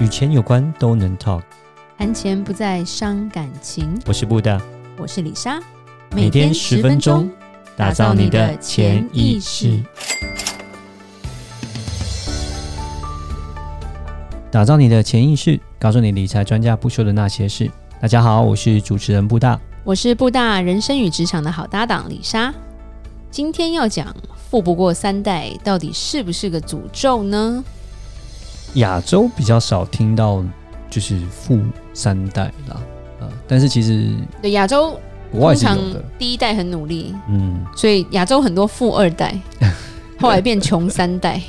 与钱有关都能 talk，谈钱不再伤感情。我是布大，我是李莎，每天十分钟，打造你的潜意识，打造你的潜意识，告诉你理财专家不说的那些事。大家好，我是主持人布大，我是布大人生与职场的好搭档李莎。今天要讲富不过三代，到底是不是个诅咒呢？亚洲比较少听到，就是富三代啦，呃，但是其实对亚洲，通常第一代很努力，嗯，所以亚洲很多富二代，后来变穷三代，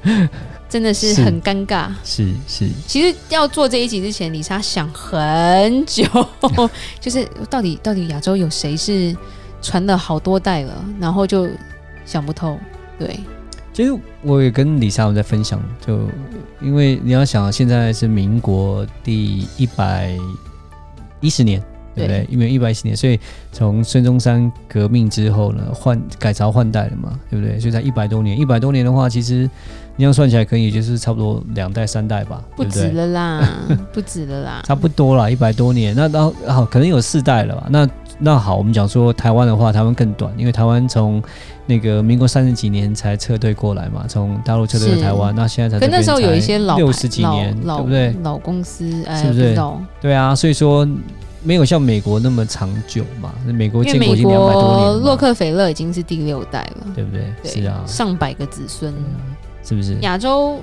真的是很尴尬。是是，是其实要做这一集之前，李莎想很久，就是到底到底亚洲有谁是传了好多代了，然后就想不透，对。其实我也跟李莎我在分享，就因为你要想，现在是民国第一百一十年，对不对？因为一百一十年，所以从孙中山革命之后呢，换改朝换代了嘛，对不对？所以在一百多年，一百多年的话，其实你要算起来，可以就是差不多两代三代吧，不止了啦，不止了啦，差不多啦，一百多年，那然后好，可能有四代了吧？那那好，我们讲说台湾的话，台湾更短，因为台湾从那个民国三十几年才撤退过来嘛，从大陆撤退到台湾，那现在才。可那时候有一些老六十几年，对不对？老公司，是不是？对啊，所以说没有像美国那么长久嘛。美国建国已经两百多年了。洛克菲勒已经是第六代了，对不对？是啊，上百个子孙，是不是？亚洲、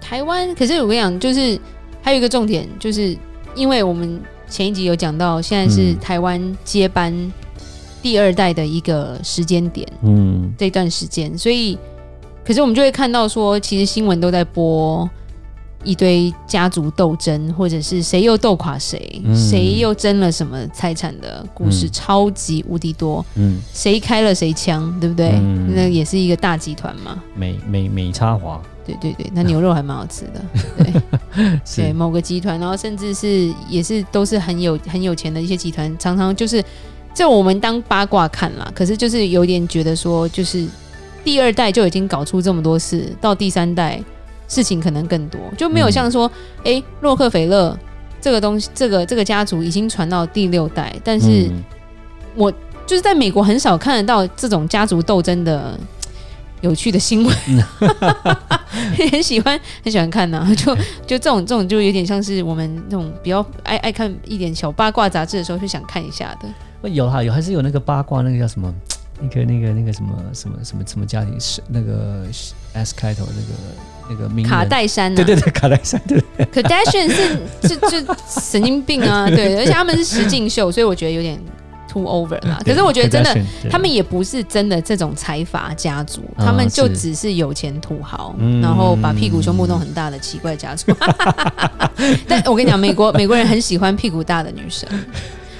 台湾，可是我跟你讲，就是还有一个重点，就是因为我们。前一集有讲到，现在是台湾接班第二代的一个时间点，嗯，这段时间，所以，可是我们就会看到说，其实新闻都在播一堆家族斗争，或者是谁又斗垮谁，谁、嗯、又争了什么财产的故事，嗯、超级无敌多，嗯，谁开了谁枪，对不对？嗯、那也是一个大集团嘛，美美美差华。对对对，那牛肉还蛮好吃的。对，对某个集团，然后甚至是也是都是很有很有钱的一些集团，常常就是这我们当八卦看啦。可是就是有点觉得说，就是第二代就已经搞出这么多事，到第三代事情可能更多，就没有像说，哎、嗯，洛克菲勒这个东西，这个这个家族已经传到第六代，但是我就是在美国很少看得到这种家族斗争的。有趣的新闻，很喜欢很喜欢看呐、啊，就就这种这种就有点像是我们那种比较爱爱看一点小八卦杂志的时候，就想看一下的。有哈有还是有那个八卦，那个叫什么？那个那个那个什么什么什么什么家庭是那个 S 开头那个那个名卡戴珊、啊，对对对卡戴珊对。Kardashian 是就就神经病啊，对，而且他们是实境秀，所以我觉得有点。Too over 啦，可是我觉得真的，他们也不是真的这种财阀家族，他们就只是有钱土豪，然后把屁股胸部弄很大的奇怪家族。但我跟你讲，美国美国人很喜欢屁股大的女生。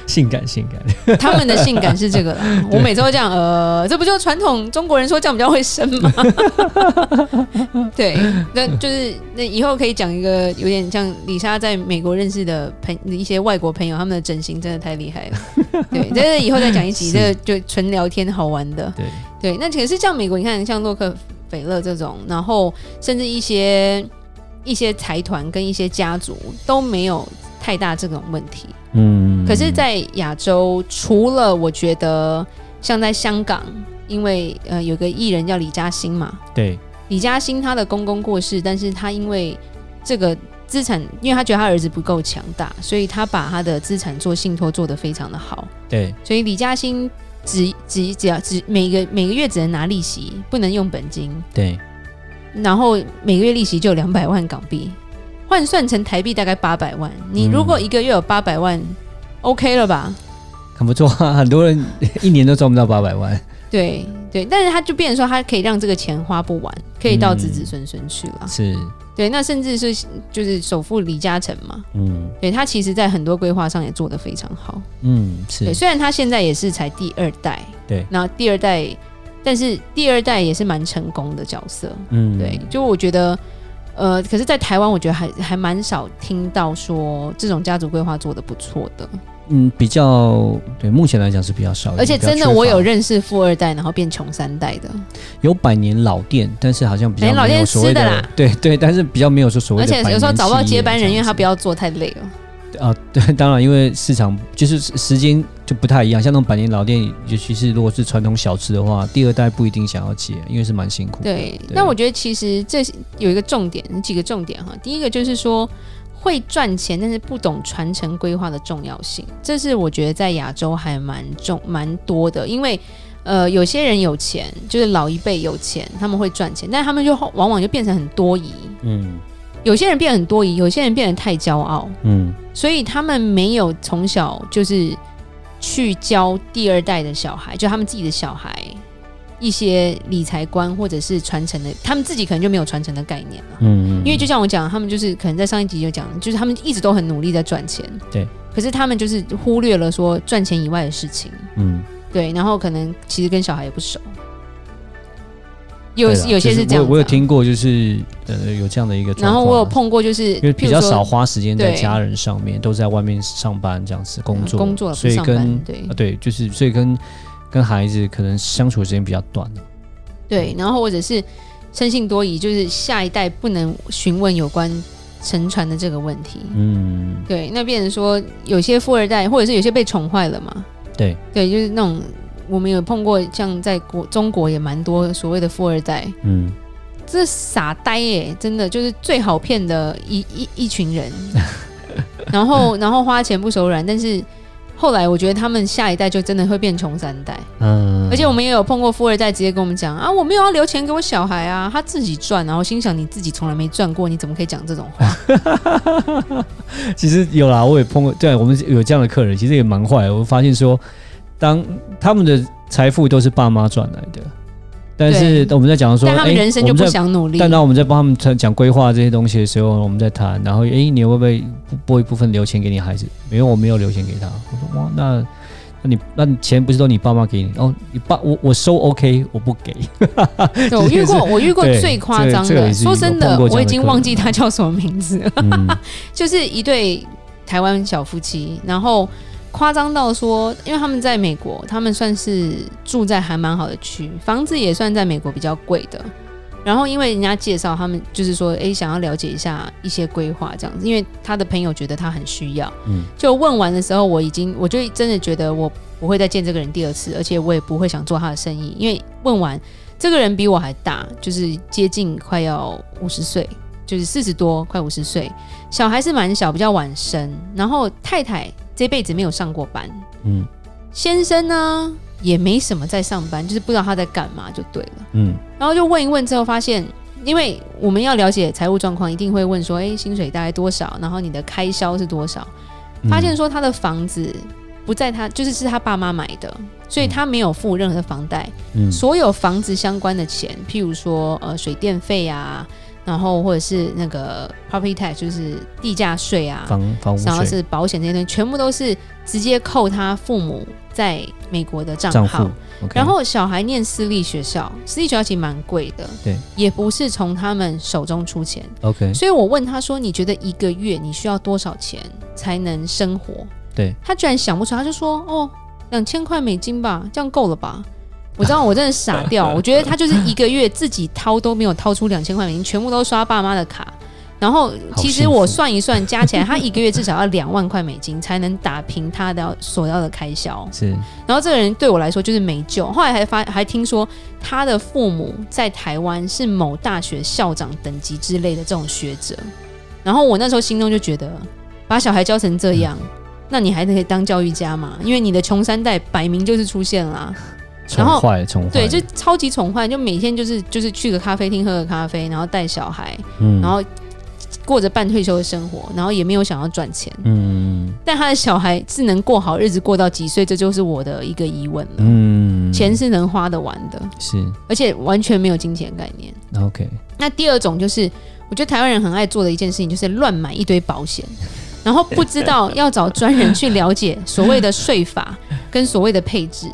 性感，性感，他们的性感是这个啦。我每次都这样，呃，这不就传统中国人说这样比较会生吗？对，那就是那以后可以讲一个有点像李莎在美国认识的朋一些外国朋友，他们的整形真的太厉害了。对，这是以后再讲一集，这个就纯聊天好玩的。对对，那可是像美国，你看像洛克菲勒这种，然后甚至一些一些财团跟一些家族都没有太大这种问题。嗯，可是，在亚洲，除了我觉得像在香港，因为呃有个艺人叫李嘉欣嘛，对，李嘉欣她的公公过世，但是她因为这个资产，因为他觉得他儿子不够强大，所以他把他的资产做信托做得非常的好，对，所以李嘉欣只只只要只每个每个月只能拿利息，不能用本金，对，然后每个月利息就两百万港币。换算成台币大概八百万，你如果一个月有八百万，嗯，OK 了吧？很不错啊，很多人一年都赚不到八百万。对对，但是他就变成说，他可以让这个钱花不完，可以到子子孙孙去了。是，对，那甚至是就是首富李嘉诚嘛，嗯，对他其实在很多规划上也做得非常好。嗯，是。对，虽然他现在也是才第二代，对，那第二代，但是第二代也是蛮成功的角色。嗯，对，就我觉得。呃，可是，在台湾，我觉得还还蛮少听到说这种家族规划做的不错的。嗯，比较对，目前来讲是比较少。而且真的，我有认识富二代，然后变穷三代的。有百年老店，但是好像比较老店吃的啦。对对，但是比较没有说所谓的。而且有时候找不到接班人，因为他不要做太累了。啊，对，当然，因为市场就是时间就不太一样。像那种百年老店，尤其是如果是传统小吃的话，第二代不一定想要接，因为是蛮辛苦的。对，那我觉得其实这有一个重点，几个重点哈。第一个就是说会赚钱，但是不懂传承规划的重要性，这是我觉得在亚洲还蛮重蛮多的。因为呃，有些人有钱，就是老一辈有钱，他们会赚钱，但他们就往往就变成很多疑。嗯。有些人变得很多疑，有些人变得太骄傲，嗯，所以他们没有从小就是去教第二代的小孩，就他们自己的小孩一些理财观或者是传承的，他们自己可能就没有传承的概念了，嗯，因为就像我讲，他们就是可能在上一集就讲，就是他们一直都很努力在赚钱，对，可是他们就是忽略了说赚钱以外的事情，嗯，对，然后可能其实跟小孩也不熟。有有些是这样，我我有听过，就是呃有这样的一个。然后我有碰过，就是因为比较少花时间在家人上面，都在外面上班这样子工作，工作所以跟对对，就是所以跟跟孩子可能相处的时间比较短。对，然后或者是生性多疑，就是下一代不能询问有关沉船的这个问题。嗯，对，那变成说有些富二代，或者是有些被宠坏了嘛？对对，就是那种。我们有碰过，像在国中国也蛮多所谓的富二代，嗯，这傻呆耶，真的就是最好骗的一一一群人，然后然后花钱不手软，但是后来我觉得他们下一代就真的会变穷三代，嗯，而且我们也有碰过富二代直接跟我们讲啊，我没有要留钱给我小孩啊，他自己赚，然后心想你自己从来没赚过，你怎么可以讲这种话？其实有啦，我也碰过，对，我们有这样的客人，其实也蛮坏，我发现说。当他们的财富都是爸妈赚来的，但是我们在讲说，但他们人生就不想努力。但当我们在帮他们讲规划这些东西的时候，我们在谈，然后哎，你会不会拨一部分留钱给你孩子？没有，我没有留钱给他。我说哇，那那你那钱不是都你爸妈给你？哦，你爸我我收 OK，我不给。对，我遇过，我遇过最夸张的。说真的，我已经忘记他叫什么名字了。嗯、就是一对台湾小夫妻，然后。夸张到说，因为他们在美国，他们算是住在还蛮好的区，房子也算在美国比较贵的。然后因为人家介绍，他们就是说，诶，想要了解一下一些规划这样子，因为他的朋友觉得他很需要。嗯，就问完的时候，我已经，我就真的觉得我不会再见这个人第二次，而且我也不会想做他的生意，因为问完这个人比我还大，就是接近快要五十岁，就是四十多快五十岁，小孩是蛮小，比较晚生，然后太太。这辈子没有上过班，嗯，先生呢也没什么在上班，就是不知道他在干嘛就对了，嗯，然后就问一问之后发现，因为我们要了解财务状况，一定会问说，哎，薪水大概多少？然后你的开销是多少？发现说他的房子不在他，就是是他爸妈买的，所以他没有付任何的房贷，嗯，所有房子相关的钱，譬如说呃水电费啊。然后或者是那个 property tax，就是地价税啊，房房屋税，然后是保险这些东西，全部都是直接扣他父母在美国的账号。Okay、然后小孩念私立学校，私立学校其实蛮贵的，对，也不是从他们手中出钱。OK，所以我问他说：“你觉得一个月你需要多少钱才能生活？”对，他居然想不出来，他就说：“哦，两千块美金吧，这样够了吧？”我知道，我真的傻掉。我觉得他就是一个月自己掏都没有掏出两千块美金，全部都刷爸妈的卡。然后其实我算一算，加起来他一个月至少要两万块美金才能打平他的所要的开销。是。然后这个人对我来说就是没救。后来还发还听说他的父母在台湾是某大学校长等级之类的这种学者。然后我那时候心中就觉得，把小孩教成这样，那你还可以当教育家吗？因为你的穷三代摆明就是出现了。然后宠坏，宠坏，对，就超级宠坏，就每天就是就是去个咖啡厅喝个咖啡，然后带小孩，嗯，然后过着半退休的生活，然后也没有想要赚钱，嗯，但他的小孩是能过好日子过到几岁，这就是我的一个疑问了，嗯，钱是能花得完的，是，而且完全没有金钱概念，OK。那第二种就是，我觉得台湾人很爱做的一件事情，就是乱买一堆保险，然后不知道 要找专人去了解所谓的税法跟所谓的配置。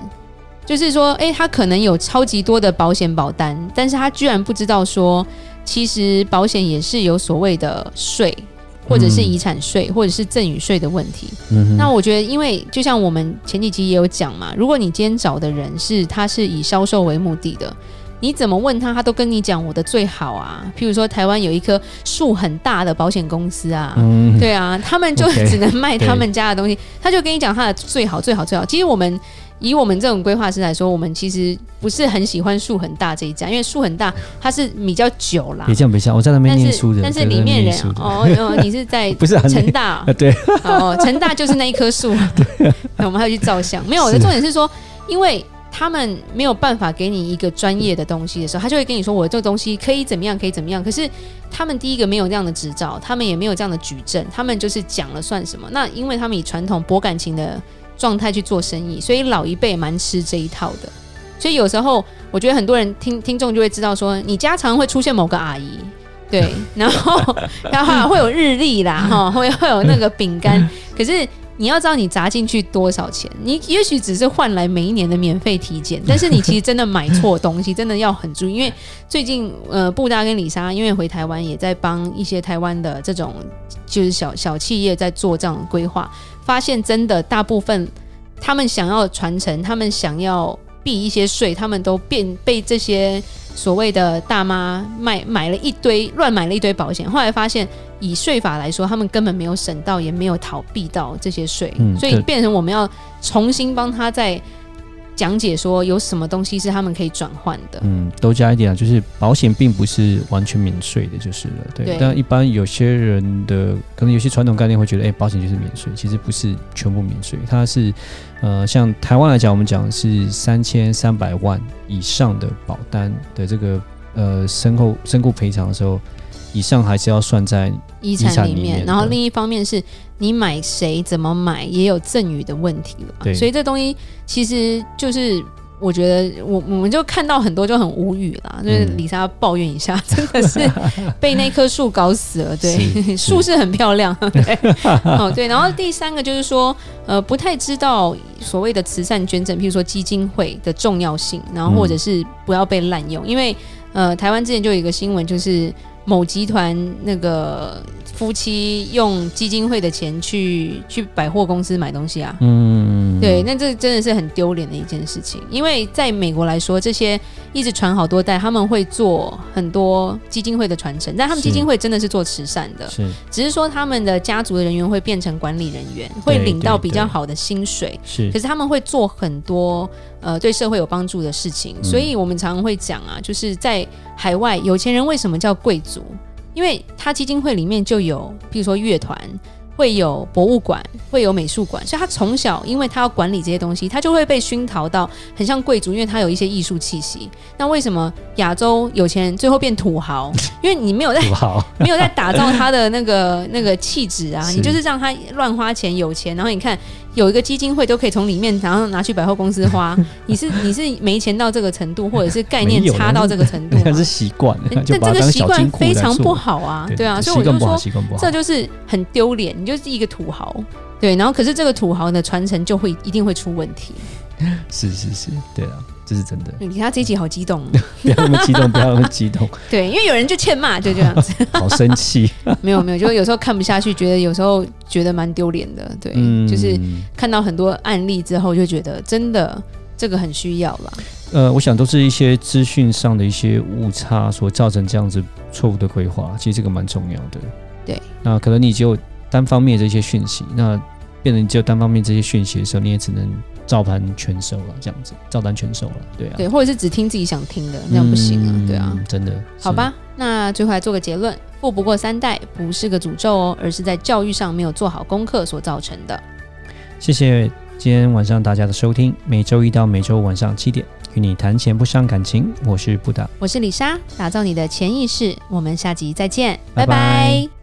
就是说，哎，他可能有超级多的保险保单，但是他居然不知道说，其实保险也是有所谓的税，或者是遗产税，或者是赠与税的问题。嗯，那我觉得，因为就像我们前几集也有讲嘛，如果你今天找的人是他是以销售为目的的。你怎么问他，他都跟你讲我的最好啊。譬如说，台湾有一棵树很大的保险公司啊，嗯、对啊，他们就 只能卖他们家的东西，他就跟你讲他的最好、最好、最好。其实我们以我们这种规划师来说，我们其实不是很喜欢树很大这一家，因为树很大它是比较久啦。别这样，别这样，我在那边念书的，但是里面人哦，哦，你是在 不是成大？对哦，成大就是那一棵树。那，我们还要去照相。没有，我的重点是说，因为。他们没有办法给你一个专业的东西的时候，他就会跟你说：“我这个东西可以怎么样，可以怎么样。”可是他们第一个没有这样的执照，他们也没有这样的举证，他们就是讲了算什么？那因为他们以传统博感情的状态去做生意，所以老一辈蛮吃这一套的。所以有时候我觉得很多人听听众就会知道说，你家常会出现某个阿姨，对，然后然后会有日历啦，哈，会会有那个饼干，可是。你要知道你砸进去多少钱，你也许只是换来每一年的免费体检，但是你其实真的买错东西，真的要很注意。因为最近呃，布达跟李莎因为回台湾，也在帮一些台湾的这种就是小小企业在做这样的规划，发现真的大部分他们想要传承，他们想要避一些税，他们都变被这些。所谓的大妈买买了一堆乱买了一堆保险，后来发现以税法来说，他们根本没有省到，也没有逃避到这些税，嗯、所以变成我们要重新帮他再讲解说有什么东西是他们可以转换的。嗯，多加一点啊，就是保险并不是完全免税的，就是了。对，对但一般有些人的可能有些传统概念会觉得，哎、欸，保险就是免税，其实不是全部免税，它是。呃，像台湾来讲，我们讲是三千三百万以上的保单的这个呃身后身故赔偿的时候，以上还是要算在遗产里面。然后另一方面是你买谁怎么买也有赠与的问题了，对所以这东西其实就是。我觉得我我们就看到很多就很无语啦，就是李莎抱怨一下，嗯、真的是被那棵树搞死了。对，树是，是很漂亮。对，哦对。然后第三个就是说，呃，不太知道所谓的慈善捐赠，譬如说基金会的重要性，然后或者是不要被滥用，嗯、因为呃，台湾之前就有一个新闻，就是某集团那个。夫妻用基金会的钱去去百货公司买东西啊，嗯，对，那这真的是很丢脸的一件事情。因为在美国来说，这些一直传好多代，他们会做很多基金会的传承，但他们基金会真的是做慈善的，是，只是说他们的家族的人员会变成管理人员，会领到比较好的薪水，是，可是他们会做很多呃对社会有帮助的事情，所以我们常常会讲啊，就是在海外有钱人为什么叫贵族？因为他基金会里面就有，比如说乐团。会有博物馆，会有美术馆，所以他从小，因为他要管理这些东西，他就会被熏陶到很像贵族，因为他有一些艺术气息。那为什么亚洲有钱人最后变土豪？因为你没有在 没有在打造他的那个那个气质啊，你就是让他乱花钱，有钱，然后你看有一个基金会都可以从里面然后拿去百货公司花，你是你是没钱到这个程度，或者是概念差到这个程度，那是习惯，但这个习惯非常不好啊，对，啊，所以我就说这就是很丢脸。你就是一个土豪，对，然后可是这个土豪的传承就会一定会出问题。是是是，对啊，这是真的。你看他这一集好激动，不要那么激动，不要那么激动。对，因为有人就欠骂，就这样子。好生气。没有没有，就有时候看不下去，觉得有时候觉得蛮丢脸的。对，嗯、就是看到很多案例之后，就觉得真的这个很需要了。呃，我想都是一些资讯上的一些误差所造成这样子错误的规划。其实这个蛮重要的。对，那可能你就。单方面这些讯息，那变成你只有单方面这些讯息的时候，你也只能照盘全收了，这样子照单全收了，对啊，对，或者是只听自己想听的，那样不行啊，嗯、对啊，真的，好吧，那最后来做个结论，富不过三代不是个诅咒哦，而是在教育上没有做好功课所造成的。谢谢今天晚上大家的收听，每周一到每周五晚上七点，与你谈钱不伤感情，我是布达，我是李莎，打造你的潜意识，我们下集再见，拜拜。拜拜。